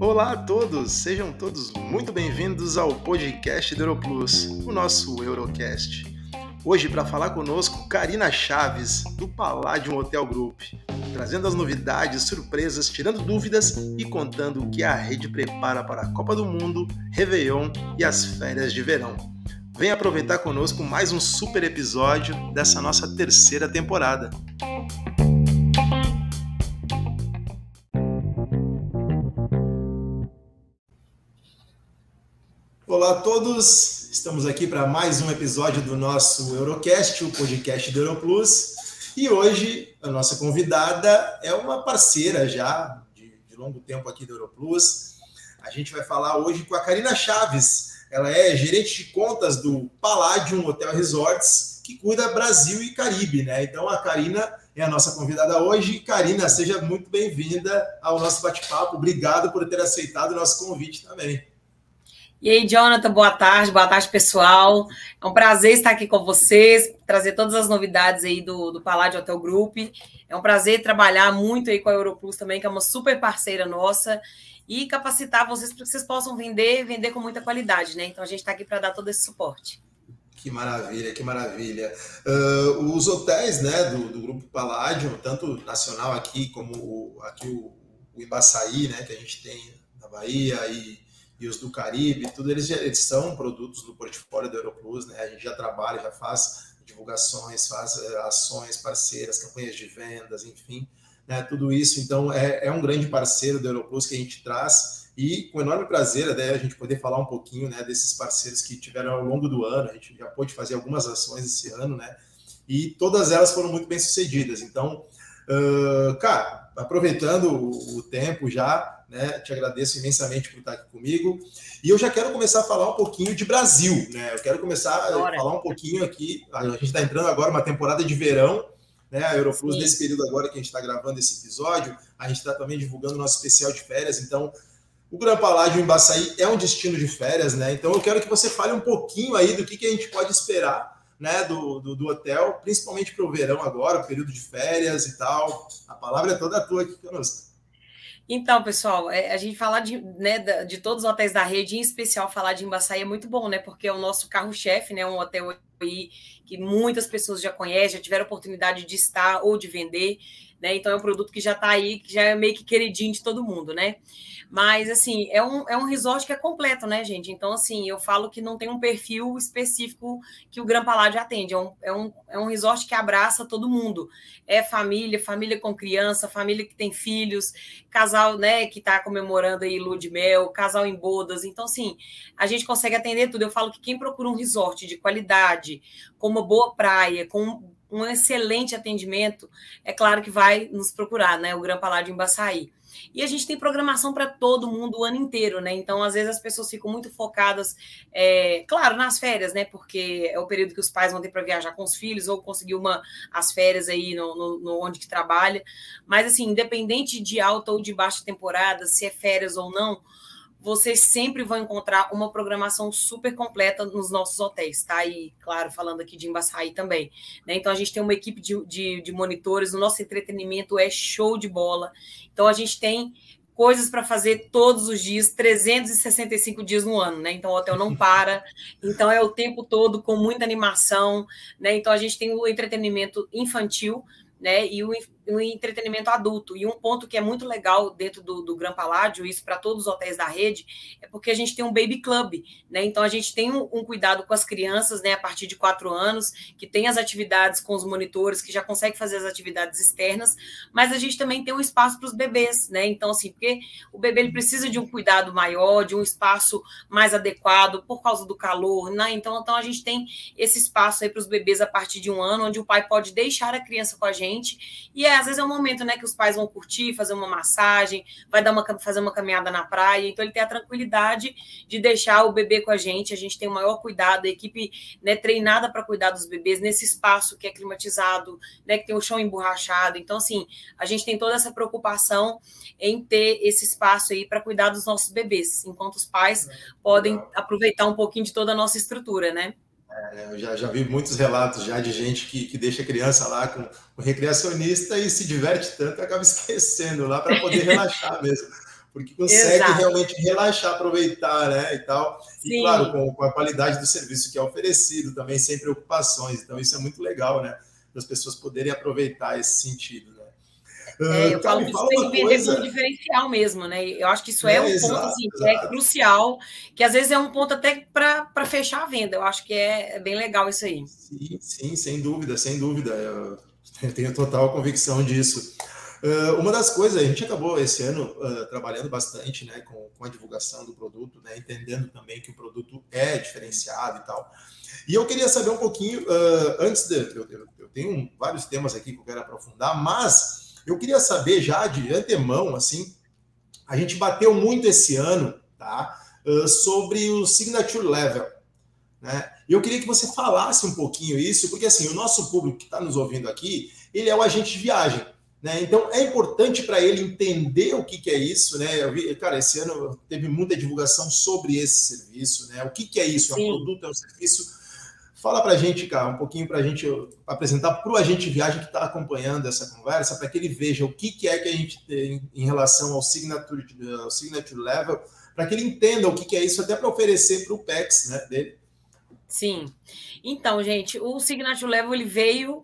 Olá a todos, sejam todos muito bem-vindos ao podcast do Europlus, o nosso Eurocast. Hoje, para falar conosco, Karina Chaves, do Palladium Hotel Group, trazendo as novidades, surpresas, tirando dúvidas e contando o que a rede prepara para a Copa do Mundo, Réveillon e as férias de verão. Vem aproveitar conosco mais um super episódio dessa nossa terceira temporada. Olá a todos, estamos aqui para mais um episódio do nosso Eurocast, o podcast do Europlus. E hoje a nossa convidada é uma parceira já de, de longo tempo aqui do Europlus. A gente vai falar hoje com a Karina Chaves. Ela é gerente de contas do Palladium Hotel Resorts, que cuida Brasil e Caribe, né? Então a Karina é a nossa convidada hoje. Karina, seja muito bem-vinda ao nosso bate-papo. Obrigado por ter aceitado o nosso convite também. E aí, Jonathan, boa tarde, boa tarde, pessoal. É um prazer estar aqui com vocês, trazer todas as novidades aí do, do Palácio Hotel Group. É um prazer trabalhar muito aí com a Europlus também, que é uma super parceira nossa, e capacitar vocês para que vocês possam vender, vender com muita qualidade, né? Então a gente está aqui para dar todo esse suporte. Que maravilha, que maravilha. Uh, os hotéis né, do, do Grupo Paládio, tanto nacional aqui como o, aqui o, o Embaçaí, né, que a gente tem na Bahia e e os do Caribe, tudo eles, eles são produtos do portfólio da Europlus, né? A gente já trabalha, já faz divulgações, faz eh, ações parceiras, campanhas de vendas, enfim, né? Tudo isso, então, é, é um grande parceiro da Europlus que a gente traz e com enorme prazer né, a gente poder falar um pouquinho né, desses parceiros que tiveram ao longo do ano. A gente já pôde fazer algumas ações esse ano, né? E todas elas foram muito bem sucedidas. Então, uh, cara, aproveitando o, o tempo já, né? Te agradeço imensamente por estar aqui comigo. E eu já quero começar a falar um pouquinho de Brasil, né? Eu quero começar a falar um pouquinho aqui. A gente está entrando agora uma temporada de verão, né? A Euroflux, nesse período agora que a gente está gravando esse episódio, a gente está também divulgando nosso especial de férias. Então, o Gran Palácio em Baçaí é um destino de férias, né? Então, eu quero que você fale um pouquinho aí do que, que a gente pode esperar. Né, do, do, do hotel, principalmente para o verão agora, período de férias e tal. A palavra é toda tua aqui conosco. Então, pessoal, é, a gente falar de, né, de todos os hotéis da rede, em especial falar de Embaçaí é muito bom, né? Porque é o nosso carro-chefe, né? Um hotel aí que muitas pessoas já conhecem, já tiveram oportunidade de estar ou de vender, né? Então é um produto que já está aí, que já é meio que queridinho de todo mundo, né? Mas, assim, é um, é um resort que é completo, né, gente? Então, assim, eu falo que não tem um perfil específico que o Gran Palácio atende. É um, é, um, é um resort que abraça todo mundo. É família, família com criança, família que tem filhos, casal, né, que está comemorando aí lua de mel, casal em bodas. Então, assim, a gente consegue atender tudo. Eu falo que quem procura um resort de qualidade, com uma boa praia, com um excelente atendimento, é claro que vai nos procurar, né? O Gran Palácio em Baçaí. E a gente tem programação para todo mundo o ano inteiro, né? Então, às vezes, as pessoas ficam muito focadas, é, claro, nas férias, né? Porque é o período que os pais vão ter para viajar com os filhos ou conseguir uma, as férias aí no, no, no, onde que trabalha. Mas, assim, independente de alta ou de baixa temporada, se é férias ou não, vocês sempre vão encontrar uma programação super completa nos nossos hotéis, tá? E, claro, falando aqui de Embaçaí também. Né? Então, a gente tem uma equipe de, de, de monitores, o nosso entretenimento é show de bola. Então, a gente tem coisas para fazer todos os dias, 365 dias no ano, né? Então o hotel não para, então é o tempo todo com muita animação, né? Então a gente tem o entretenimento infantil, né? E o, o entretenimento adulto. E um ponto que é muito legal dentro do, do Gran Palácio, isso para todos os hotéis da rede, é porque a gente tem um baby club, né? Então a gente tem um, um, cuidado com as crianças, né? A partir de quatro anos, que tem as atividades com os monitores, que já consegue fazer as atividades externas, mas a gente também tem um espaço para os bebês, né? Então, assim, porque o bebê ele precisa de um cuidado maior, de um espaço mais adequado por causa do calor, né? Então, então a gente tem esse espaço aí para os bebês a partir de um ano, onde o pai pode deixar a criança com a gente e é às vezes é um momento, né, que os pais vão curtir, fazer uma massagem, vai dar uma fazer uma caminhada na praia, então ele tem a tranquilidade de deixar o bebê com a gente. A gente tem o maior cuidado, a equipe, né, treinada para cuidar dos bebês nesse espaço que é climatizado, né, que tem o chão emborrachado. Então assim, a gente tem toda essa preocupação em ter esse espaço aí para cuidar dos nossos bebês, enquanto os pais podem aproveitar um pouquinho de toda a nossa estrutura, né? É, eu já, já vi muitos relatos já de gente que, que deixa a criança lá com o recreacionista e se diverte tanto acaba esquecendo lá para poder relaxar mesmo. Porque consegue Exato. realmente relaxar, aproveitar, né? E tal. Sim. E claro, com, com, a qualidade do serviço que é oferecido, também sem preocupações. Então, isso é muito legal, né? Das pessoas poderem aproveitar esse sentido. É, eu tá, falo que isso tem que vender como diferencial mesmo, né? Eu acho que isso é, é um exato, ponto assim, que é crucial, que às vezes é um ponto até para fechar a venda. Eu acho que é, é, bem legal isso aí. Sim, sim, sem dúvida, sem dúvida. Eu tenho total convicção disso. Uh, uma das coisas, a gente acabou esse ano uh, trabalhando bastante né, com, com, a divulgação do produto, né, entendendo também que o produto é diferenciado e tal. E eu queria saber um pouquinho, uh, antes de. Eu, eu, eu tenho vários temas aqui que eu quero aprofundar, mas eu queria saber já de antemão, assim, a gente bateu muito esse ano, tá? Uh, sobre o signature level, né? Eu queria que você falasse um pouquinho isso, porque assim, o nosso público que está nos ouvindo aqui, ele é o agente de viagem. Né? Então é importante para ele entender o que, que é isso, né? Eu vi, cara, esse ano teve muita divulgação sobre esse serviço, né? O que, que é isso? É um produto, é um serviço? Fala para a gente, cara, um pouquinho para a gente apresentar para o agente viagem que está acompanhando essa conversa, para que ele veja o que, que é que a gente tem em relação ao signature, ao signature level, para que ele entenda o que, que é isso, até para oferecer para o PEX né, dele. Sim. Então, gente, o signature level ele veio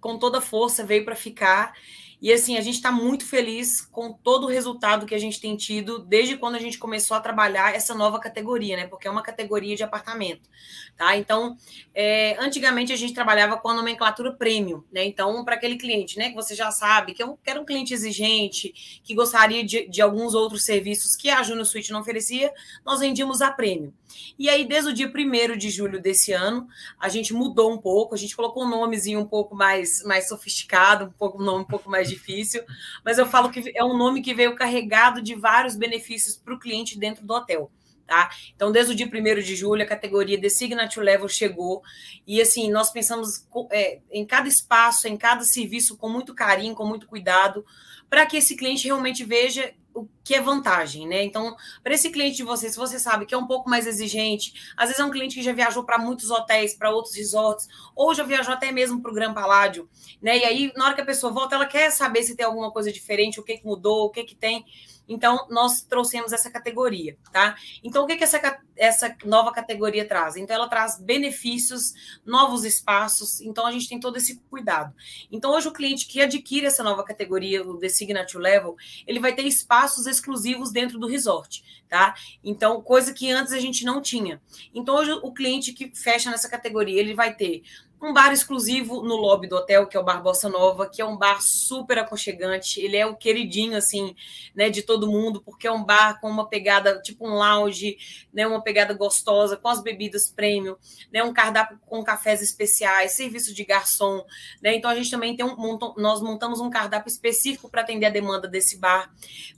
com toda força, veio para ficar. E assim, a gente está muito feliz com todo o resultado que a gente tem tido desde quando a gente começou a trabalhar essa nova categoria, né? Porque é uma categoria de apartamento, tá? Então, é, antigamente a gente trabalhava com a nomenclatura premium, né? Então, para aquele cliente, né, que você já sabe, que, é que era um cliente exigente, que gostaria de, de alguns outros serviços que a Junior Suite não oferecia, nós vendíamos a premium. E aí, desde o dia 1 de julho desse ano, a gente mudou um pouco, a gente colocou um nomezinho um pouco mais, mais sofisticado, um, pouco, um nome um pouco mais difícil, mas eu falo que é um nome que veio carregado de vários benefícios para o cliente dentro do hotel. Tá? Então, desde o dia 1 de julho, a categoria Designate Level chegou, e assim, nós pensamos é, em cada espaço, em cada serviço, com muito carinho, com muito cuidado, para que esse cliente realmente veja o que é vantagem, né? Então, para esse cliente de você, se você sabe que é um pouco mais exigente, às vezes é um cliente que já viajou para muitos hotéis, para outros resorts, ou já viajou até mesmo para o Gran Paládio, né? E aí, na hora que a pessoa volta, ela quer saber se tem alguma coisa diferente, o que, que mudou, o que, que tem. Então, nós trouxemos essa categoria, tá? Então, o que, que essa, essa nova categoria traz? Então, ela traz benefícios, novos espaços, então a gente tem todo esse cuidado. Então, hoje o cliente que adquire essa nova categoria, o Designate Level, ele vai ter espaços exclusivos dentro do resort, tá? Então, coisa que antes a gente não tinha. Então, hoje o cliente que fecha nessa categoria, ele vai ter um bar exclusivo no lobby do hotel, que é o Bar Bossa Nova, que é um bar super aconchegante. Ele é o queridinho, assim, né, de todo mundo, porque é um bar com uma pegada, tipo um lounge, né, uma pegada gostosa, com as bebidas premium, né, um cardápio com cafés especiais, serviço de garçom, né, então a gente também tem um, nós montamos um cardápio específico para atender a demanda desse bar.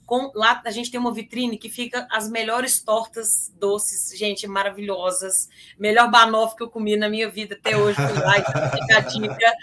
Com, lá a gente tem uma vitrine que fica as melhores tortas doces, gente, maravilhosas, melhor banoffee que eu comi na minha vida até hoje, dica.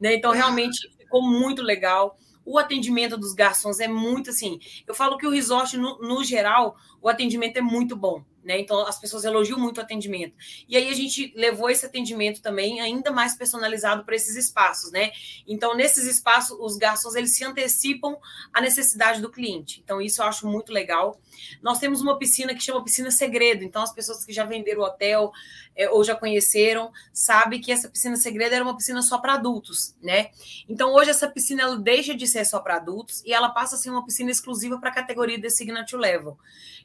Né? Então, realmente ficou muito legal. O atendimento dos garçons é muito assim. Eu falo que o resort, no, no geral, o atendimento é muito bom. Né? Então, as pessoas elogiam muito o atendimento. E aí a gente levou esse atendimento também ainda mais personalizado para esses espaços, né? Então, nesses espaços, os garçons eles se antecipam à necessidade do cliente. Então, isso eu acho muito legal. Nós temos uma piscina que chama piscina segredo. Então, as pessoas que já venderam o hotel é, ou já conheceram, sabem que essa piscina segredo era uma piscina só para adultos, né? Então, hoje essa piscina ela deixa de ser só para adultos e ela passa a ser uma piscina exclusiva para a categoria Designate Level.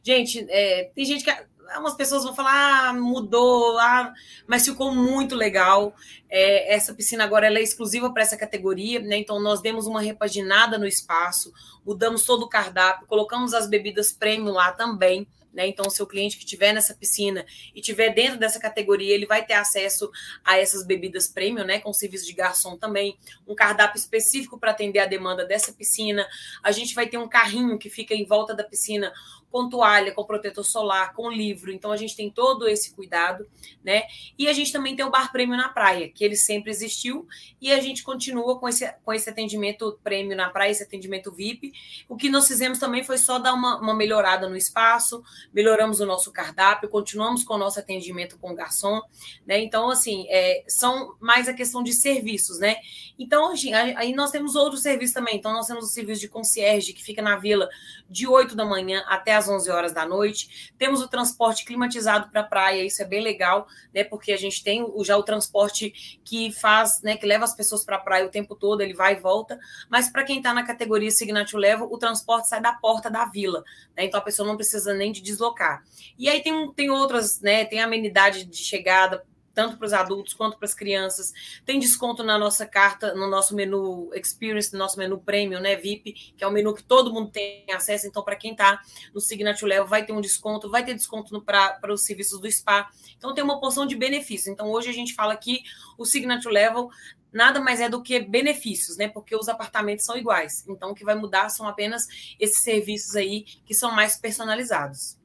Gente, é, tem gente que Algumas pessoas vão falar, ah, mudou, ah, mas ficou muito legal. É, essa piscina agora é exclusiva para essa categoria, né? Então nós demos uma repaginada no espaço, mudamos todo o cardápio, colocamos as bebidas premium lá também. Né? Então, o seu cliente que estiver nessa piscina e estiver dentro dessa categoria, ele vai ter acesso a essas bebidas premium, né? Com serviço de garçom também, um cardápio específico para atender a demanda dessa piscina. A gente vai ter um carrinho que fica em volta da piscina com toalha, com protetor solar, com livro. Então a gente tem todo esse cuidado, né? E a gente também tem o bar prêmio na praia, que ele sempre existiu, e a gente continua com esse, com esse atendimento prêmio na praia, esse atendimento VIP. O que nós fizemos também foi só dar uma, uma melhorada no espaço, melhoramos o nosso cardápio, continuamos com o nosso atendimento com o garçom, né? Então, assim, é, são mais a questão de serviços, né? Então, aí nós temos outros serviços também. Então, nós temos o serviço de concierge, que fica na vila de 8 da manhã até as 11 horas da noite. Temos o transporte climatizado para a praia, isso é bem legal, né? Porque a gente tem já o transporte que faz, né? Que leva as pessoas para a praia o tempo todo, ele vai e volta. Mas para quem está na categoria Signature Level, o transporte sai da porta da vila, né? Então a pessoa não precisa nem de deslocar. E aí tem, tem outras, né? Tem amenidade de chegada tanto para os adultos quanto para as crianças. Tem desconto na nossa carta, no nosso menu Experience, no nosso menu Premium, né, VIP, que é o menu que todo mundo tem acesso. Então, para quem está no Signature Level, vai ter um desconto, vai ter desconto para os serviços do spa. Então, tem uma porção de benefícios. Então, hoje a gente fala que o Signature Level nada mais é do que benefícios, né? Porque os apartamentos são iguais. Então, o que vai mudar são apenas esses serviços aí que são mais personalizados.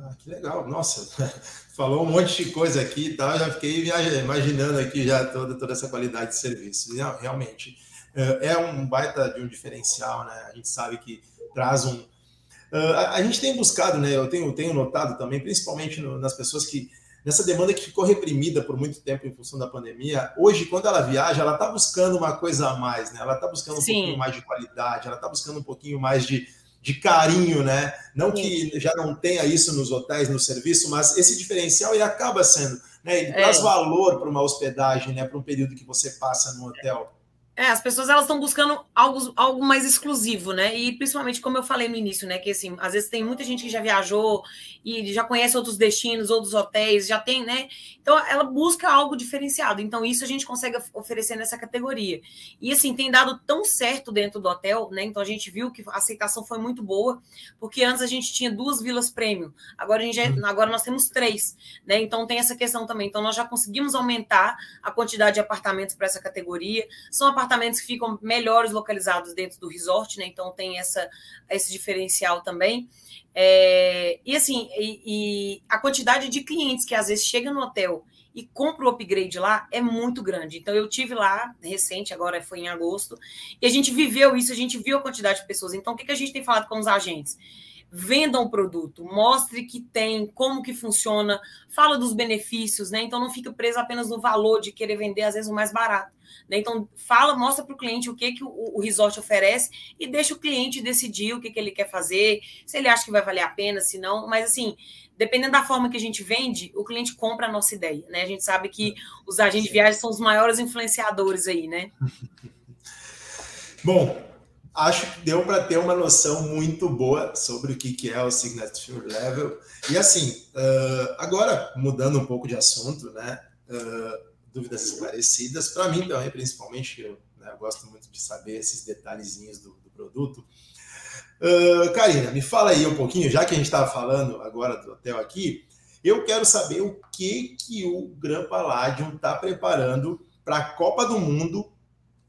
Ah, que legal, nossa, falou um monte de coisa aqui e tal, já fiquei imaginando aqui já toda, toda essa qualidade de serviço. Realmente, é, é um baita de um diferencial, né? A gente sabe que traz um. Ah, a gente tem buscado, né? Eu tenho, tenho notado também, principalmente nas pessoas que nessa demanda que ficou reprimida por muito tempo em função da pandemia, hoje, quando ela viaja, ela está buscando uma coisa a mais, né? Ela está buscando um Sim. pouquinho mais de qualidade, ela está buscando um pouquinho mais de, de carinho, né? Não que já não tenha isso nos hotéis, no serviço, mas esse diferencial ele acaba sendo, né? Ele é. traz valor para uma hospedagem, né? Para um período que você passa no hotel. É, as pessoas elas estão buscando algo, algo mais exclusivo, né? E principalmente, como eu falei no início, né? Que assim, às vezes tem muita gente que já viajou e já conhece outros destinos, outros hotéis, já tem, né? Então ela busca algo diferenciado. Então, isso a gente consegue oferecer nessa categoria. E assim, tem dado tão certo dentro do hotel, né? Então a gente viu que a aceitação foi muito boa, porque antes a gente tinha duas vilas premium, agora, a gente já, uhum. agora nós temos três, né? Então tem essa questão também. Então, nós já conseguimos aumentar a quantidade de apartamentos para essa categoria. São apartamentos apartamentos que ficam melhores localizados dentro do resort, né? Então tem essa, esse diferencial também. É, e assim, e, e a quantidade de clientes que às vezes chegam no hotel e compra o upgrade lá é muito grande. Então eu tive lá recente, agora foi em agosto, e a gente viveu isso, a gente viu a quantidade de pessoas. Então o que, que a gente tem falado com os agentes? Vendam o produto, mostre que tem, como que funciona, fala dos benefícios, né? Então não fica preso apenas no valor de querer vender às vezes o mais barato. Né? Então, fala, mostra para o cliente o que, que o, o, resort oferece e deixa o cliente decidir o que, que ele quer fazer, se ele acha que vai valer a pena, se não. Mas, assim, dependendo da forma que a gente vende, o cliente compra a nossa ideia. Né? A gente sabe que os agentes de viagem são os maiores influenciadores aí, né? Bom, acho que deu para ter uma noção muito boa sobre o que é o Signature Level. E assim, uh, agora mudando um pouco de assunto, né? Uh, dúvidas esclarecidas. Para mim também, principalmente, eu, né, eu, gosto muito de saber esses detalhezinhos do, do produto. Uh, Karina, me fala aí um pouquinho, já que a gente estava falando agora do hotel aqui, eu quero saber o que, que o Gran Palladium está preparando para a Copa do Mundo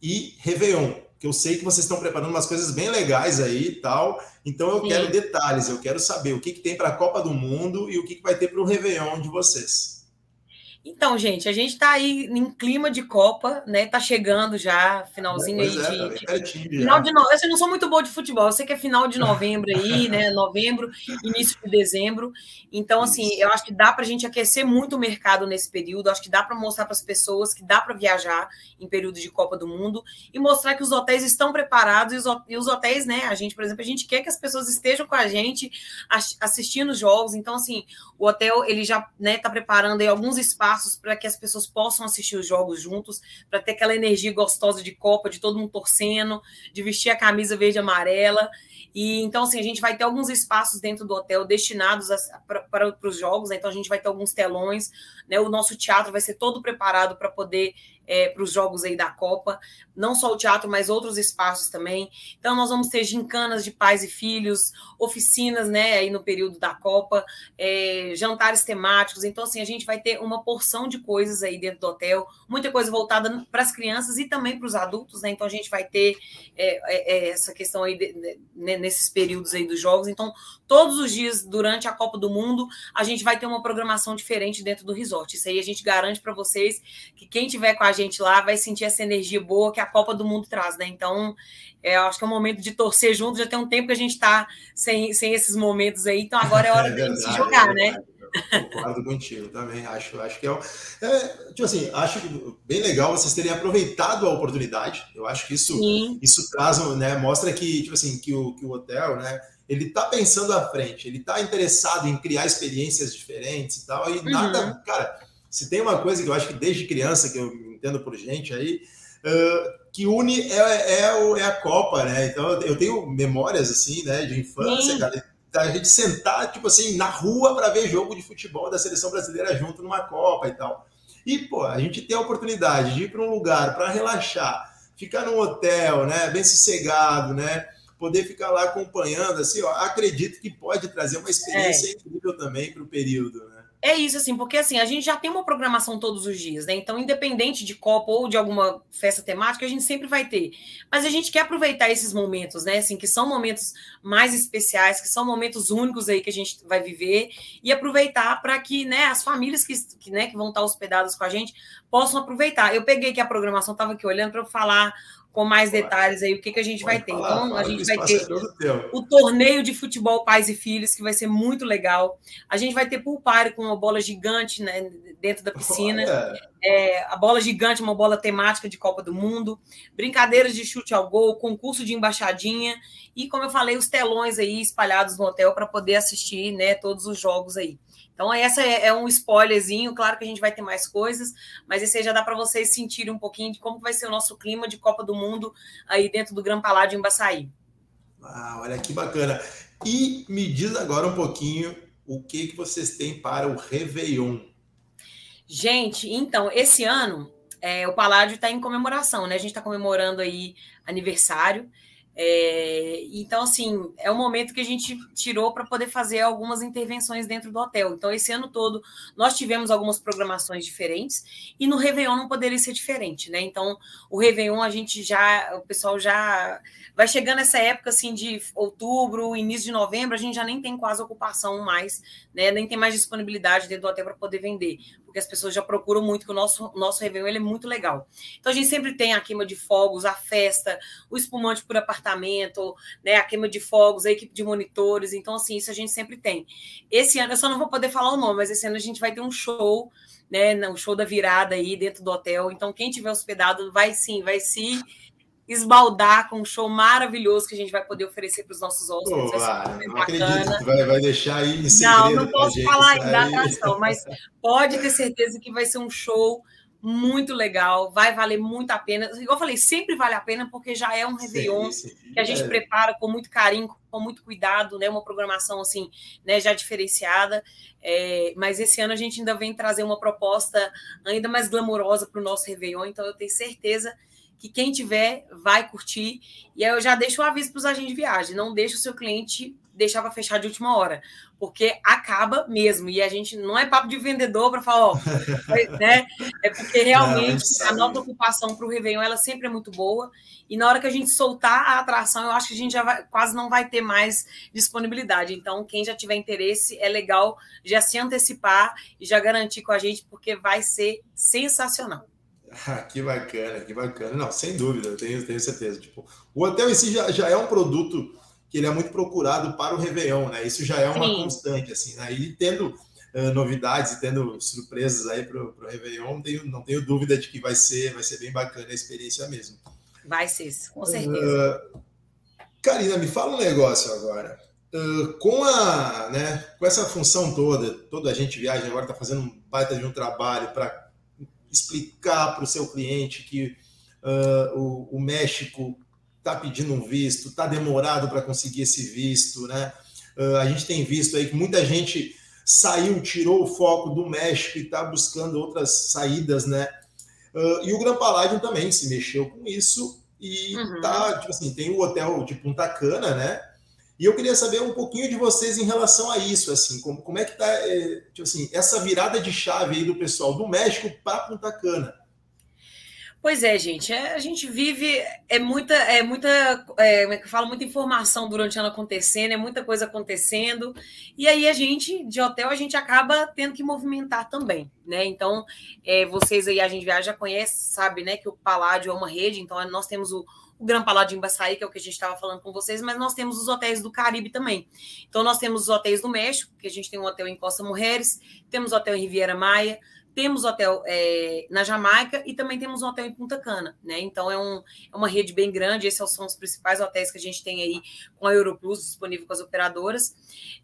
e Réveillon. Que eu sei que vocês estão preparando umas coisas bem legais aí e tal. Então eu Sim. quero detalhes, eu quero saber o que, que tem para a Copa do Mundo e o que, que vai ter para o Réveillon de vocês. Então, gente, a gente está aí em clima de Copa, né? Tá chegando já, finalzinho aí é, de. Tá de final de novembro. Eu não sou muito boa de futebol, eu sei que é final de novembro aí, né? Novembro, início de dezembro. Então, assim, Isso. eu acho que dá para a gente aquecer muito o mercado nesse período. Acho que dá para mostrar para as pessoas que dá para viajar em período de Copa do Mundo e mostrar que os hotéis estão preparados e os, e os hotéis, né? A gente, por exemplo, a gente quer que as pessoas estejam com a gente assistindo os jogos. Então, assim, o hotel ele já né, tá preparando aí alguns espaços espaços para que as pessoas possam assistir os jogos juntos, para ter aquela energia gostosa de Copa, de todo mundo torcendo, de vestir a camisa verde e amarela. E então, assim, a gente vai ter alguns espaços dentro do hotel destinados para os jogos, né? então a gente vai ter alguns telões, né? O nosso teatro vai ser todo preparado para poder é, para os jogos aí da Copa, não só o teatro, mas outros espaços também. Então, nós vamos ter gincanas de pais e filhos, oficinas, né, aí no período da Copa, é, jantares temáticos. Então, assim, a gente vai ter uma porção de coisas aí dentro do hotel, muita coisa voltada para as crianças e também para os adultos, né? Então, a gente vai ter é, é, é essa questão aí de, de, né, nesses períodos aí dos jogos. Então, todos os dias durante a Copa do Mundo, a gente vai ter uma programação diferente dentro do resort. Isso aí a gente garante para vocês que quem tiver com a gente lá vai sentir essa energia boa que a Copa do Mundo traz, né? Então, é, acho que é um momento de torcer junto. Já tem um tempo que a gente está sem, sem esses momentos aí, então agora é hora é verdade, de se jogar, é né? Concordo contigo também. Acho, acho que é, é, tipo assim, acho bem legal vocês terem aproveitado a oportunidade. Eu acho que isso, isso traz, né, mostra que, tipo assim, que o, que o hotel, né, ele está pensando à frente, ele está interessado em criar experiências diferentes e tal. E uhum. nada, cara, se tem uma coisa que eu acho que desde criança que eu entendo por gente aí, uh, que une é, é, é, a Copa, né? Então eu tenho memórias assim, né, de infância, Sim. cara a gente sentar, tipo assim, na rua para ver jogo de futebol da seleção brasileira junto numa Copa e tal. E, pô, a gente tem a oportunidade de ir para um lugar para relaxar, ficar num hotel, né, bem sossegado, né, poder ficar lá acompanhando, assim, ó, acredito que pode trazer uma experiência é. incrível também para o período, né? É isso, assim, porque assim, a gente já tem uma programação todos os dias, né? Então, independente de Copa ou de alguma festa temática, a gente sempre vai ter. Mas a gente quer aproveitar esses momentos, né? Assim, que são momentos mais especiais, que são momentos únicos aí que a gente vai viver, e aproveitar para que, né, as famílias que, que, né, que vão estar hospedadas com a gente possam aproveitar. Eu peguei que a programação, estava aqui olhando para falar com mais detalhes aí o que, que a gente vai ter. Falar, então, a gente vai ter o torneio de futebol pais e filhos, que vai ser muito legal. A gente vai ter party com uma bola gigante né, dentro da piscina. É, a bola gigante, uma bola temática de Copa do Mundo. Brincadeiras de chute ao gol, concurso de embaixadinha. E, como eu falei, os telões aí espalhados no hotel para poder assistir né, todos os jogos aí. Então, essa é, é, um spoilerzinho. Claro que a gente vai ter mais coisas, mas esse aí já dá para vocês sentirem um pouquinho de como vai ser o nosso clima de Copa do Mundo aí dentro do Gran Palácio em Baçaí. Ah, olha que bacana. E me diz agora um pouquinho o que, que vocês têm para o Réveillon. Gente, então, esse ano é, o Paládio está em comemoração, né? A gente está comemorando aí aniversário. É, então, assim, é o momento que a gente tirou para poder fazer algumas intervenções dentro do hotel. Então, esse ano todo, nós tivemos algumas programações diferentes e no Réveillon não poderia ser diferente, né? Então, o Réveillon, a gente já, o pessoal já vai chegando essa época, assim, de outubro, início de novembro, a gente já nem tem quase ocupação mais, né? Nem tem mais disponibilidade dentro do hotel para poder vender porque as pessoas já procuram muito, que o nosso, nosso Réveillon ele é muito legal. Então, a gente sempre tem a queima de fogos, a festa, o espumante por apartamento, né, a queima de fogos, a equipe de monitores. Então, assim, isso a gente sempre tem. Esse ano, eu só não vou poder falar o nome, mas esse ano a gente vai ter um show, né, um show da virada aí dentro do hotel. Então, quem tiver hospedado vai sim, vai se esbaldar com um show maravilhoso que a gente vai poder oferecer para os nossos hóspedes. Não acredito vai, vai deixar aí em Não, não posso falar ainda da atração, mas pode ter certeza que vai ser um show muito legal, vai valer muito a pena. Igual eu falei, sempre vale a pena, porque já é um Réveillon sim, sim. que a gente é. prepara com muito carinho, com muito cuidado, né? Uma programação assim, né, já diferenciada. É, mas esse ano a gente ainda vem trazer uma proposta ainda mais glamourosa para o nosso Réveillon, então eu tenho certeza que quem tiver vai curtir. E aí eu já deixo o aviso para os agentes de viagem: não deixe o seu cliente deixar para fechar de última hora, porque acaba mesmo. E a gente não é papo de vendedor para falar, ó, né? É porque realmente não, a nossa ocupação para o Réveillon ela sempre é muito boa. E na hora que a gente soltar a atração, eu acho que a gente já vai, quase não vai ter mais disponibilidade. Então, quem já tiver interesse, é legal já se antecipar e já garantir com a gente, porque vai ser sensacional. Ah, que bacana, que bacana. Não, sem dúvida, eu tenho, tenho certeza. Tipo, o hotel em si já, já é um produto que ele é muito procurado para o Réveillon, né? Isso já é uma Sim. constante, assim, né? E tendo uh, novidades e tendo surpresas aí para o Réveillon, não tenho, não tenho dúvida de que vai ser, vai ser bem bacana a experiência mesmo. Vai ser, com certeza. Uh, Karina, me fala um negócio agora. Uh, com a, né, com essa função toda, toda a gente viaja agora está fazendo um baita de um trabalho para explicar para o seu cliente que uh, o, o, México está pedindo um visto, está demorado para conseguir esse visto, né? Uh, a gente tem visto aí que muita gente saiu, tirou o foco do México e está buscando outras saídas, né? Uh, e o Gran Paládio também se mexeu com isso e uhum. tá, tipo assim, tem o hotel de Punta Cana, né? E eu queria saber um pouquinho de vocês em relação a isso, assim, como, como é que está é, tipo assim, essa virada de chave aí do pessoal do México para Punta Cana. Pois é, gente. É, a gente vive é muita é muita é, como é que eu falo muita informação durante o ano acontecendo, é muita coisa acontecendo e aí a gente de hotel a gente acaba tendo que movimentar também, né? Então é, vocês aí a gente já conhece, sabe, né, que o Paládio é uma rede, então nós temos o o Gran Palácio em Baçaí, que é o que a gente estava falando com vocês, mas nós temos os hotéis do Caribe também. Então, nós temos os hotéis do México, que a gente tem um hotel em Costa Mujeres, temos hotel em Riviera Maia, temos hotel é, na Jamaica e também temos um hotel em Punta Cana, né? Então é, um, é uma rede bem grande. Esses são os principais hotéis que a gente tem aí com a Europlus disponível com as operadoras.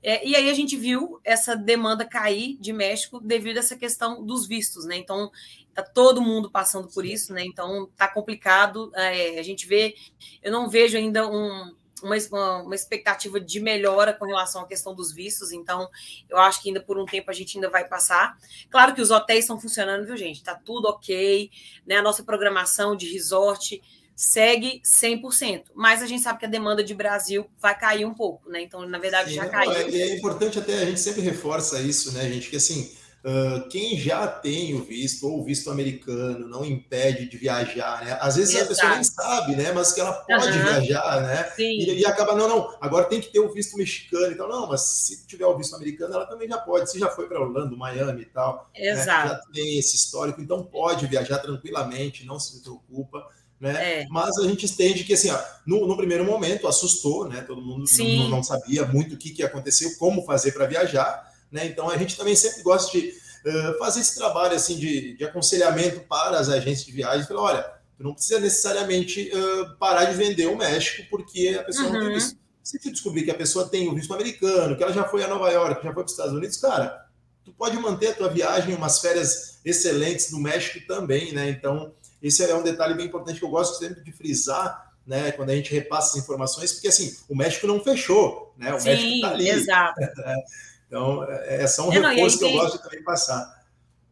É, e aí a gente viu essa demanda cair de México devido a essa questão dos vistos, né? Então tá todo mundo passando por isso, né? Então tá complicado. É, a gente vê, eu não vejo ainda um uma, uma, expectativa de melhora com relação à questão dos vistos, então eu acho que ainda por um tempo a gente ainda vai passar. Claro que os hotéis estão funcionando, viu, gente? Tá tudo ok, né? A nossa programação de resort segue 100%, mas a gente sabe que a demanda de Brasil vai cair um pouco, né? Então, na verdade, Sim, já caiu. É, é importante até, a gente sempre reforça isso, né, gente? Que assim, Uh, quem já tem o visto ou o visto americano não impede de viajar, né? Às vezes Exato. a pessoa nem sabe, né? Mas que ela pode uhum. viajar, né? E, e, acaba, não, não, agora tem que ter o visto mexicano. Então, não, mas se tiver o visto americano, ela também já pode. Se já foi para Orlando, Miami e tal, Exato. Né? já tem esse histórico, então pode viajar tranquilamente, não se preocupa. Né? É. Mas a gente entende que assim, ó, no, no, primeiro momento assustou, né? Todo mundo não, não, sabia muito o que, que aconteceu, como fazer para viajar. Né? Então a gente também sempre gosta de uh, fazer esse trabalho assim de, de, aconselhamento para as agências de viagem. Falar, olha, tu não precisa necessariamente uh, parar de vender o México porque a pessoa uhum. não tem uhum. visto. Se tu descobrir que a pessoa tem o visto americano, que ela já foi a Nova York, já foi para os Estados Unidos, cara, tu pode manter a tua viagem, umas férias excelentes no México também, né? Então, esse é um detalhe bem importante que eu gosto sempre de frisar, né? Quando a gente repassa as informações, porque assim, o México não fechou, né? O Sim, México está ali. Exato. Então, é, é só um é, reforço que eu gosto de também passar.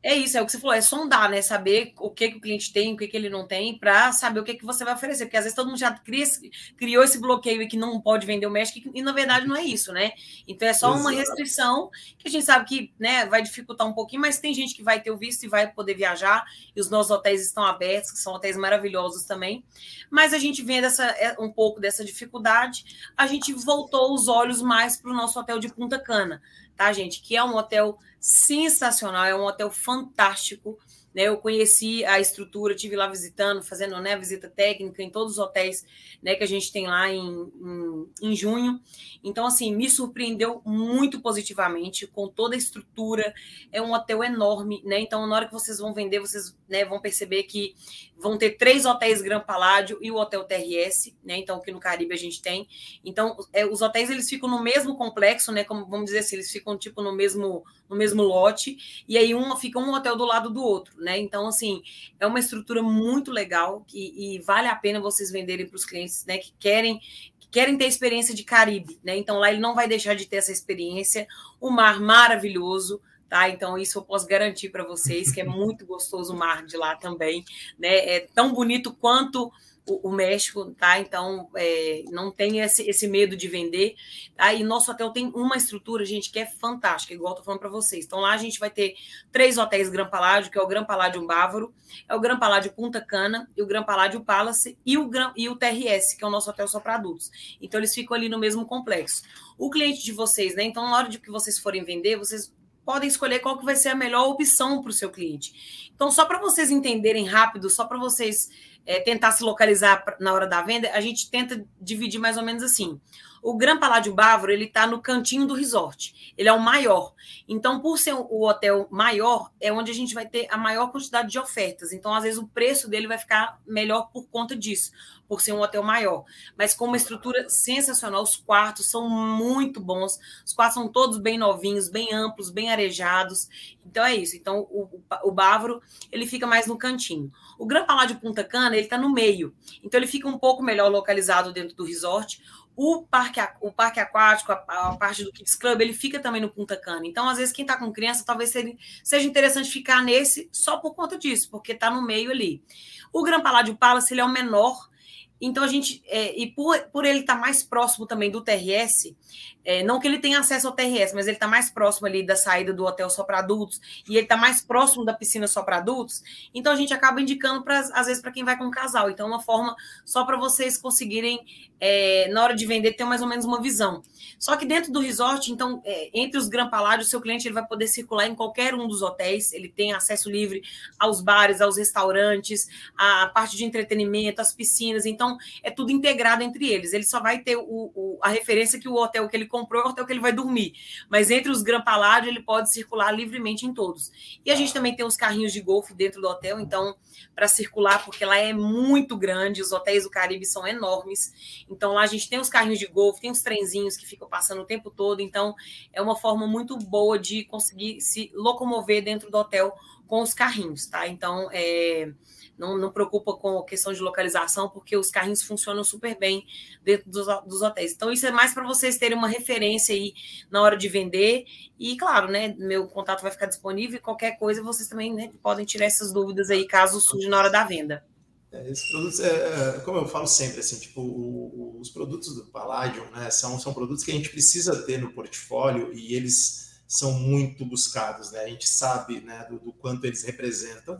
É isso, é o que você falou, é sondar, né? Saber o que, que o cliente tem, o que, que ele não tem, para saber o que, que você vai oferecer. Porque às vezes todo mundo já cria, criou esse bloqueio e que não pode vender o México, e na verdade não é isso, né? Então é só Exato. uma restrição que a gente sabe que né, vai dificultar um pouquinho, mas tem gente que vai ter o visto e vai poder viajar, e os nossos hotéis estão abertos, que são hotéis maravilhosos também. Mas a gente vendo essa, é, um pouco dessa dificuldade, a gente voltou os olhos mais para o nosso hotel de Punta Cana tá, gente? Que é um hotel sensacional, é um hotel fantástico. Né? Eu conheci a estrutura, tive lá visitando, fazendo né, visita técnica em todos os hotéis né, que a gente tem lá em, em, em, junho. Então, assim, me surpreendeu muito positivamente com toda a estrutura. É um hotel enorme, né? Então, na hora que vocês vão vender, vocês né, vão perceber que vão ter três hotéis Gran Paládio e o Hotel TRS, né? Então, que no Caribe a gente tem. Então, é, os hotéis eles ficam no mesmo complexo, né? Como vamos dizer assim, eles ficam tipo no mesmo no mesmo lote, e aí um fica um hotel do lado do outro, né? Então, assim, é uma estrutura muito legal e, e vale a pena vocês venderem para os clientes, né? Que querem que querem ter experiência de Caribe, né? Então lá ele não vai deixar de ter essa experiência, o mar maravilhoso, tá? Então, isso eu posso garantir para vocês que é muito gostoso o mar de lá também, né? É tão bonito quanto o, México, tá? Então, é, não tem esse, esse medo de vender, tá? E nosso hotel tem uma estrutura, gente, que é fantástica, igual eu tô falando para vocês. Então, lá a gente vai ter três hotéis Gran Paládio, que é o Gran Paládio Bávaro, é o Gran Paládio Punta Cana, e o Gran Paládio Palace e o, Gran, e o TRS, que é o nosso hotel só para adultos. Então, eles ficam ali no mesmo complexo. O cliente de vocês, né? Então, na hora de que vocês forem vender, vocês podem escolher qual que vai ser a melhor opção para o seu cliente. Então, só para vocês entenderem rápido, só para vocês é, tentar se localizar na hora da venda, a gente tenta dividir mais ou menos assim. O Gran Paládio Bávaro, ele está no cantinho do resort. Ele é o maior. Então, por ser o hotel maior, é onde a gente vai ter a maior quantidade de ofertas. Então, às vezes, o preço dele vai ficar melhor por conta disso, por ser um hotel maior. Mas com uma estrutura sensacional, os quartos são muito bons. Os quartos são todos bem novinhos, bem amplos, bem arejados. Então, é isso. Então, o, o Bávaro, ele fica mais no cantinho. O Gran Paládio Punta Cana, ele está no meio. Então, ele fica um pouco melhor localizado dentro do resort. O parque, o parque aquático, a, a, parte do Kids Club, ele fica também no Punta Cana. Então, às vezes, quem está com criança, talvez seja, seja interessante ficar nesse só por conta disso, porque está no meio ali. O Gran Paládio Palace, ele é o menor, então a gente, é, e por, por ele estar tá mais próximo também do TRS, é, não que ele tenha acesso ao TRS, mas ele está mais próximo ali da saída do hotel só para adultos, e ele está mais próximo da piscina só para adultos, então a gente acaba indicando, pra, às vezes, para quem vai com um casal. Então, é uma forma só para vocês conseguirem, é, na hora de vender, ter mais ou menos uma visão. Só que dentro do resort, então, é, entre os Gran Palácio, o seu cliente ele vai poder circular em qualquer um dos hotéis, ele tem acesso livre aos bares, aos restaurantes, à parte de entretenimento, às piscinas, então é tudo integrado entre eles. Ele só vai ter o, o, a referência que o hotel que ele comprou é o hotel que ele vai dormir, mas entre os Gran Palácio ele pode circular livremente em todos. E a gente também tem os carrinhos de golfe dentro do hotel, então, para circular, porque lá é muito grande, os hotéis do Caribe são enormes, então lá a gente tem os carrinhos de golfe, tem os trenzinhos que ficam passando o tempo todo. Então, é uma forma muito boa de conseguir se locomover dentro do hotel com os carrinhos, tá? Então, é, não, não preocupa com a questão de localização, porque os carrinhos funcionam super bem dentro dos, dos hotéis. Então, isso é mais para vocês terem uma referência aí na hora de vender. E, claro, né, meu contato vai ficar disponível e qualquer coisa vocês também né, podem tirar essas dúvidas aí, caso surja na hora da venda. É, esses produtos, é, é, como eu falo sempre, assim, tipo, o, os produtos do Palladium, né, são, são produtos que a gente precisa ter no portfólio e eles são muito buscados, né, a gente sabe, né, do, do quanto eles representam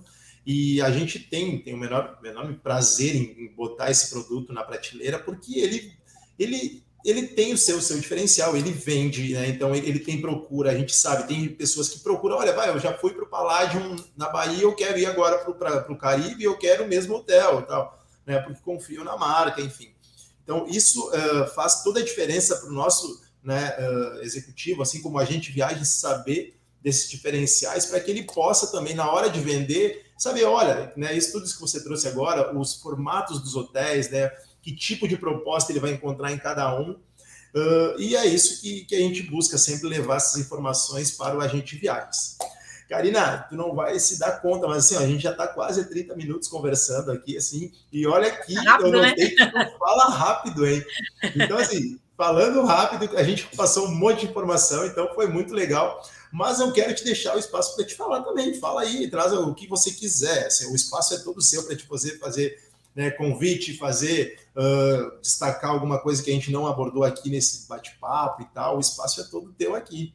e a gente tem, tem o menor, menor prazer em, botar esse produto na prateleira porque ele, ele ele tem o seu, seu diferencial, ele vende, né? Então ele, ele, tem procura, a gente sabe, tem pessoas que procuram, olha, vai, eu já fui para o Palladium na Bahia, eu quero ir agora para o Caribe, eu quero o mesmo hotel e tal, né? Porque confio na marca, enfim. Então isso uh, faz toda a diferença para o nosso né, uh, executivo, assim como a gente viaja, saber desses diferenciais para que ele possa também, na hora de vender, saber, olha, né, isso tudo que você trouxe agora, os formatos dos hotéis, né? que tipo de proposta ele vai encontrar em cada um. Uh, e é isso que, que a gente busca sempre levar essas informações para o agente de viagens. Karina, tu não vai se dar conta, mas assim, ó, a gente já está quase 30 minutos conversando aqui, assim, e olha aqui, rápido, eu notei né? que fala rápido, hein? Então, assim, falando rápido, a gente passou um monte de informação, então foi muito legal. Mas eu quero te deixar o espaço para te falar também. Fala aí, traz o que você quiser. Assim, o espaço é todo seu para te fazer, fazer né, convite, fazer, uh, destacar alguma coisa que a gente não abordou aqui nesse bate-papo e tal, o espaço é todo teu aqui.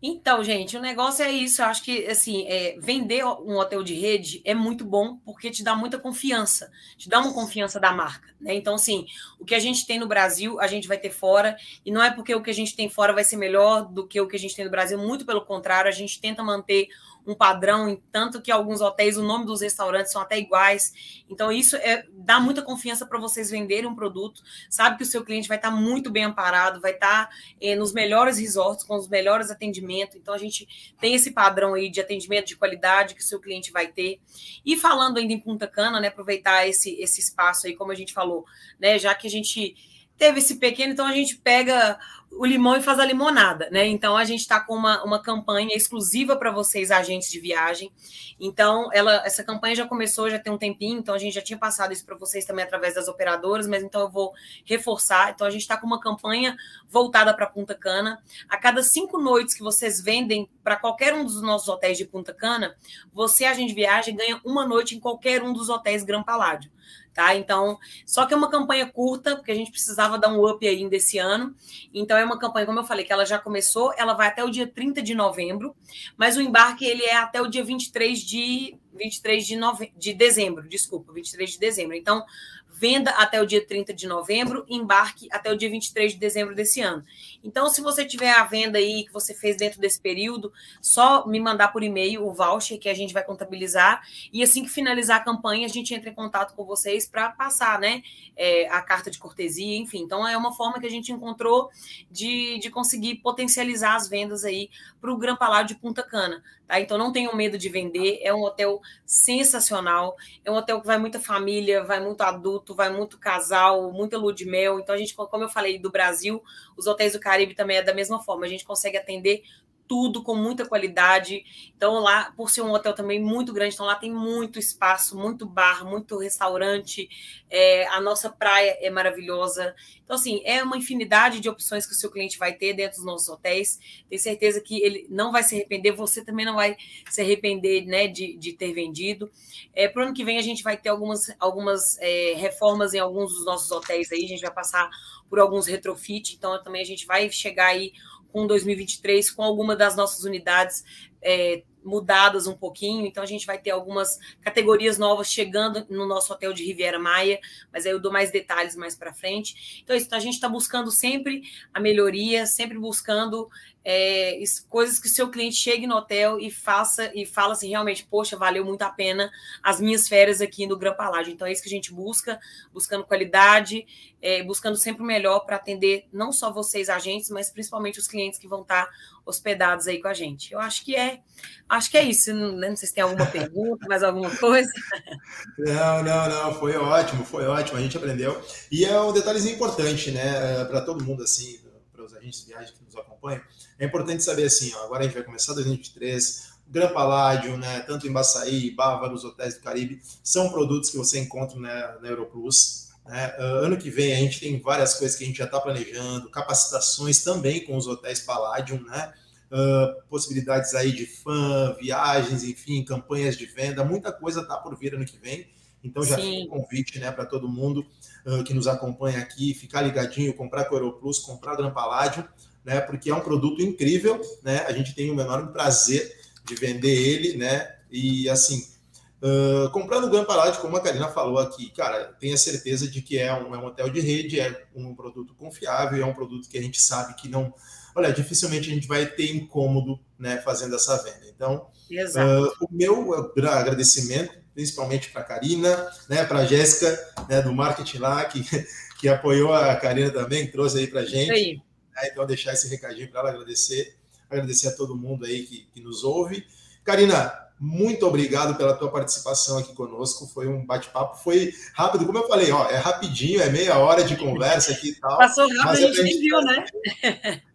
Então, gente, o negócio é isso. Eu acho que assim, é, vender um hotel de rede é muito bom porque te dá muita confiança, te dá uma confiança da marca. Né? Então, assim, o que a gente tem no Brasil, a gente vai ter fora, e não é porque o que a gente tem fora vai ser melhor do que o que a gente tem no Brasil, muito pelo contrário, a gente tenta manter um padrão, tanto que alguns hotéis, o nome dos restaurantes são até iguais. Então, isso é, dá muita confiança para vocês venderem um produto. Sabe que o seu cliente vai estar tá muito bem amparado, vai estar tá, é, nos melhores resorts, com os melhores atendimentos. Então, a gente tem esse padrão aí de atendimento de qualidade que o seu cliente vai ter. E falando ainda em Punta Cana, né, aproveitar esse, esse espaço aí, como a gente falou, né, já que a gente teve esse pequeno, então a gente pega o limão e faz a limonada, né? Então a gente está com uma, uma campanha exclusiva para vocês, agentes de viagem. Então, ela, essa campanha já começou, já tem um tempinho, então a gente já tinha passado isso para vocês também através das operadoras, mas então eu vou reforçar. Então, a gente está com uma campanha voltada para Punta Cana. A cada cinco noites que vocês vendem para qualquer um dos nossos hotéis de Punta Cana, você, agente de viagem, ganha uma noite em qualquer um dos hotéis Gran Paládio tá? Então, só que é uma campanha curta, porque a gente precisava dar um up ainda esse ano. Então, é uma campanha, como eu falei, que ela já começou, ela vai até o dia 30 de novembro, mas o embarque ele é até o dia 23 de 23 de, nove... de dezembro, desculpa, 23 de dezembro. Então, venda até o dia 30 de novembro, embarque até o dia 23 de dezembro desse ano. Então, se você tiver a venda aí que você fez dentro desse período, só me mandar por e-mail o voucher que a gente vai contabilizar e assim que finalizar a campanha, a gente entra em contato com vocês para passar, né, é, a carta de cortesia, enfim. Então, é uma forma que a gente encontrou de, de conseguir potencializar as vendas aí para o Gran Palácio de Punta Cana, tá? Então, não tenham medo de vender, é um hotel sensacional, é um hotel que vai muita família, vai muito adulto, vai muito casal, muita lua de mel. Então, a gente, como eu falei do Brasil, os hotéis do Caribe também é da mesma forma. A gente consegue atender tudo com muita qualidade. Então, lá, por ser um hotel também muito grande, então lá tem muito espaço, muito bar, muito restaurante. É, a nossa praia é maravilhosa. Então, assim, é uma infinidade de opções que o seu cliente vai ter dentro dos nossos hotéis. Tenho certeza que ele não vai se arrepender, você também não vai se arrepender né, de, de ter vendido. É, Para o ano que vem, a gente vai ter algumas, algumas é, reformas em alguns dos nossos hotéis aí, a gente vai passar por alguns retrofit, então também a gente vai chegar aí com 2023 com alguma das nossas unidades é, mudadas um pouquinho, então a gente vai ter algumas categorias novas chegando no nosso hotel de Riviera Maia, mas aí eu dou mais detalhes mais para frente. Então, isso, a gente está buscando sempre a melhoria, sempre buscando é, coisas que o seu cliente chegue no hotel e faça e fala assim, realmente, poxa, valeu muito a pena as minhas férias aqui no Gran Palácio. Então é isso que a gente busca, buscando qualidade, é, buscando sempre o melhor para atender não só vocês, agentes, mas principalmente os clientes que vão estar tá hospedados aí com a gente. Eu acho que é, acho que é isso. Não, não sei se tem alguma pergunta, mais alguma coisa. Não, não, não, foi ótimo, foi ótimo, a gente aprendeu. E é um detalhezinho importante, né, para todo mundo assim, para os agentes de viagem que nos acompanham é importante saber assim, ó, agora a gente vai começar 2023, Gran Paládio, né, tanto em Baçaí, Bávaro, os hotéis do Caribe, são produtos que você encontra né, na Europlus. Né? Uh, ano que vem a gente tem várias coisas que a gente já está planejando, capacitações também com os hotéis Palladium, né? Uh, possibilidades aí de fã, viagens, enfim, campanhas de venda, muita coisa está por vir ano que vem. Então já Sim. fica um convite né, para todo mundo uh, que nos acompanha aqui, ficar ligadinho, comprar com o Europlus, comprar Gran Paládio né? Porque é um produto incrível, né? A gente tem um enorme prazer de vender ele, né? E assim, uh, comprando o Gampalade, como a Karina falou aqui, cara, tenha certeza de que é um, é um hotel de rede, é um produto confiável, é um produto que a gente sabe que não. Olha, dificilmente a gente vai ter incômodo né, fazendo essa venda. Então, uh, o meu agradecimento, principalmente para a Karina, né, para a Jéssica, né, do marketing lá, que, que apoiou a Karina também, que trouxe aí para a gente. Aí. Né? Então, deixar esse recadinho para ela, agradecer, agradecer a todo mundo aí que, que nos ouve. Karina, muito obrigado pela tua participação aqui conosco. Foi um bate-papo, foi rápido, como eu falei, ó, é rapidinho, é meia hora de conversa aqui e tal. Passou rápido, a gente nem viu, né?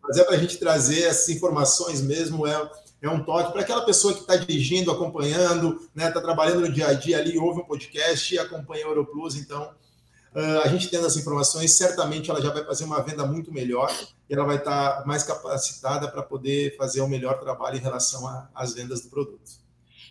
Mas é para a gente trazer essas informações mesmo, é, é um toque para aquela pessoa que está dirigindo, acompanhando, está né, tá trabalhando no dia a dia ali, ouve um podcast e acompanha o Europlus, então Uh, a gente tendo as informações, certamente ela já vai fazer uma venda muito melhor e ela vai estar mais capacitada para poder fazer o um melhor trabalho em relação às vendas do produto.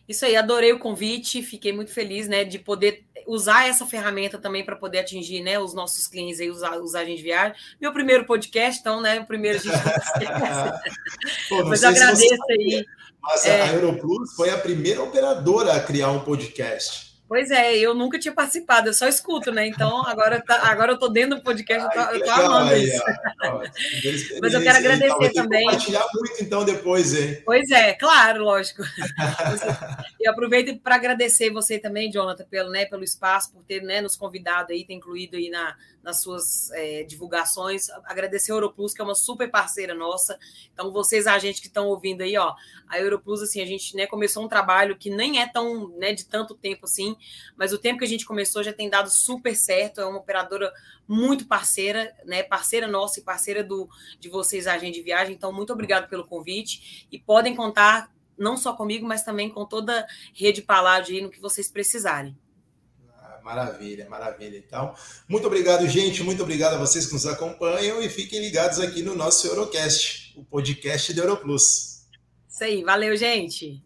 Isso aí, adorei o convite, fiquei muito feliz, né, de poder usar essa ferramenta também para poder atingir, né, os nossos clientes aí, os, os agentes de viagem. Meu primeiro podcast, então, né, o primeiro a gente Pô, Mas agradeço aí. Mas é... a Europlus foi a primeira operadora a criar um podcast. Pois é, eu nunca tinha participado, eu só escuto, né? Então agora, tá, agora eu tô dentro do podcast, Ai, eu tô, eu tô amando aí, isso. Mas eu quero agradecer então, também. Compartilhar muito então depois, hein? Pois é, claro, lógico. e aproveito para agradecer você também, Jonathan, pelo, né, pelo espaço, por ter né, nos convidado aí, ter incluído aí na, nas suas é, divulgações. Agradecer a Europlus, que é uma super parceira nossa. Então, vocês, a gente que estão ouvindo aí, ó, a Europlus, assim, a gente né, começou um trabalho que nem é tão né, de tanto tempo assim, mas o tempo que a gente começou já tem dado super certo. É uma operadora muito parceira, né? Parceira nossa e parceira do, de vocês, a agente de viagem. Então, muito obrigado pelo convite e podem contar não só comigo, mas também com toda a rede Paládio aí no que vocês precisarem. Maravilha, maravilha. Então, muito obrigado, gente. Muito obrigado a vocês que nos acompanham e fiquem ligados aqui no nosso Eurocast, o podcast do Europlus. Isso aí, valeu, gente.